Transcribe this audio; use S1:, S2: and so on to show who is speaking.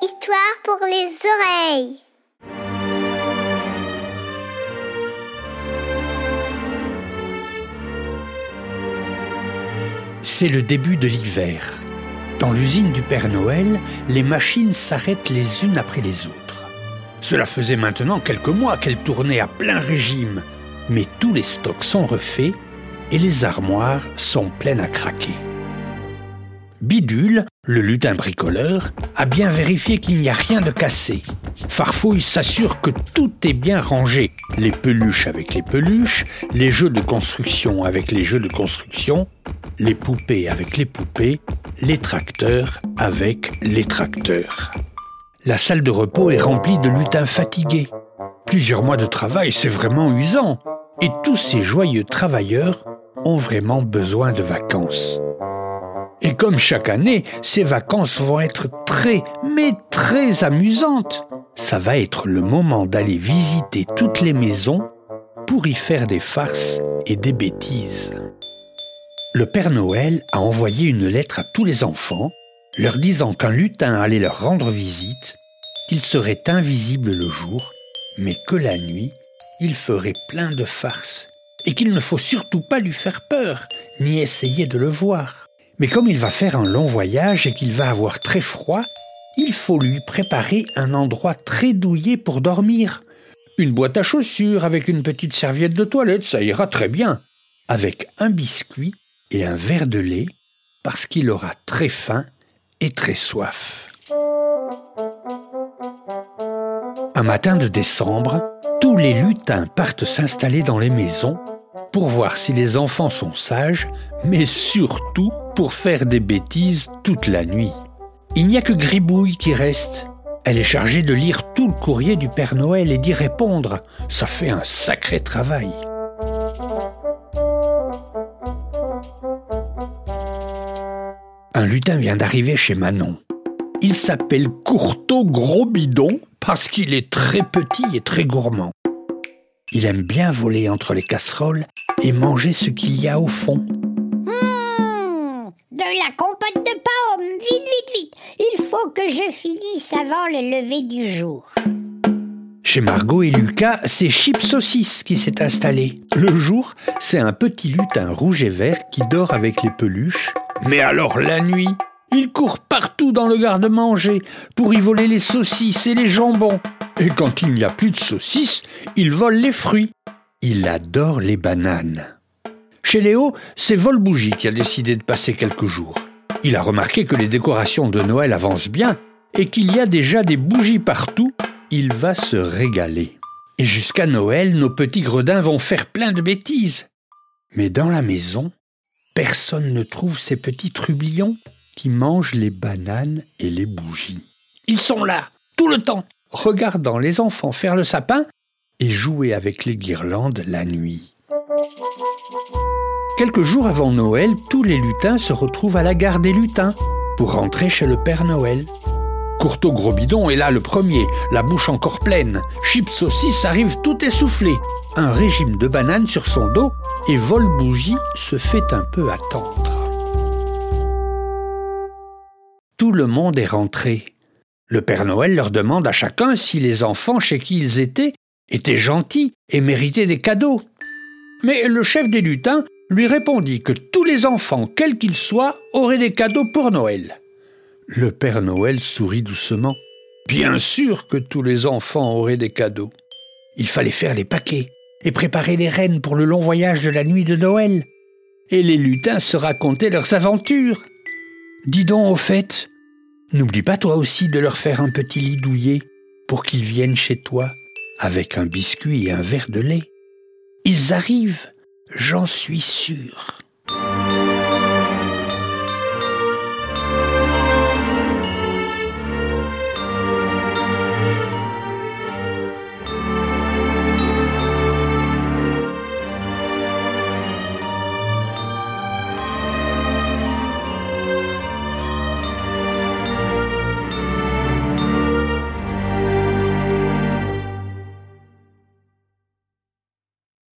S1: Histoire pour les oreilles.
S2: C'est le début de l'hiver. Dans l'usine du Père Noël, les machines s'arrêtent les unes après les autres. Cela faisait maintenant quelques mois qu'elles tournaient à plein régime, mais tous les stocks sont refaits et les armoires sont pleines à craquer. Bidule, le lutin bricoleur, a bien vérifié qu'il n'y a rien de cassé. Farfouille s'assure que tout est bien rangé, les peluches avec les peluches, les jeux de construction avec les jeux de construction, les poupées avec les poupées, les tracteurs avec les tracteurs. La salle de repos est remplie de lutins fatigués. Plusieurs mois de travail, c'est vraiment usant. Et tous ces joyeux travailleurs ont vraiment besoin de vacances. Et comme chaque année, ces vacances vont être très, mais très amusantes. Ça va être le moment d'aller visiter toutes les maisons pour y faire des farces et des bêtises. Le Père Noël a envoyé une lettre à tous les enfants, leur disant qu'un lutin allait leur rendre visite, qu'il serait invisible le jour, mais que la nuit, il ferait plein de farces, et qu'il ne faut surtout pas lui faire peur, ni essayer de le voir. Mais comme il va faire un long voyage et qu'il va avoir très froid, il faut lui préparer un endroit très douillet pour dormir. Une boîte à chaussures avec une petite serviette de toilette, ça ira très bien. Avec un biscuit et un verre de lait parce qu'il aura très faim et très soif. Un matin de décembre, tous les lutins partent s'installer dans les maisons pour voir si les enfants sont sages, mais surtout pour faire des bêtises toute la nuit. Il n'y a que Gribouille qui reste. Elle est chargée de lire tout le courrier du Père Noël et d'y répondre. Ça fait un sacré travail. Un lutin vient d'arriver chez Manon. Il s'appelle Courteau Gros Bidon parce qu'il est très petit et très gourmand. Il aime bien voler entre les casseroles et manger ce qu'il y a au fond.
S3: Mmh, de la compote de pommes, vite, vite, vite. Il faut que je finisse avant le lever du jour.
S2: Chez Margot et Lucas, c'est Chip Saucisse qui s'est installé. Le jour, c'est un petit lutin rouge et vert qui dort avec les peluches. Mais alors la nuit, il court partout dans le garde-manger pour y voler les saucisses et les jambons. Et quand il n'y a plus de saucisses, il vole les fruits. Il adore les bananes. Chez Léo, c'est Volbougie qui a décidé de passer quelques jours. Il a remarqué que les décorations de Noël avancent bien et qu'il y a déjà des bougies partout. Il va se régaler. Et jusqu'à Noël, nos petits gredins vont faire plein de bêtises. Mais dans la maison, personne ne trouve ces petits trublions qui mangent les bananes et les bougies. Ils sont là, tout le temps, regardant les enfants faire le sapin et jouer avec les guirlandes la nuit. Quelques jours avant Noël, tous les lutins se retrouvent à la gare des lutins pour rentrer chez le Père Noël. Courteau Gros Bidon est là le premier, la bouche encore pleine. Chips Saucisse arrive tout essoufflé. Un régime de bananes sur son dos et Vol Bougie se fait un peu attendre. Tout le monde est rentré. Le Père Noël leur demande à chacun si les enfants chez qui ils étaient étaient gentils et méritaient des cadeaux. Mais le chef des lutins lui répondit que tous les enfants, quels qu'ils soient, auraient des cadeaux pour Noël. Le Père Noël sourit doucement. Bien sûr que tous les enfants auraient des cadeaux. Il fallait faire les paquets et préparer les rennes pour le long voyage de la nuit de Noël. Et les lutins se racontaient leurs aventures. Dis donc au fait, n'oublie pas toi aussi de leur faire un petit lit douillet pour qu'ils viennent chez toi avec un biscuit et un verre de lait. Ils arrivent, j'en suis sûr.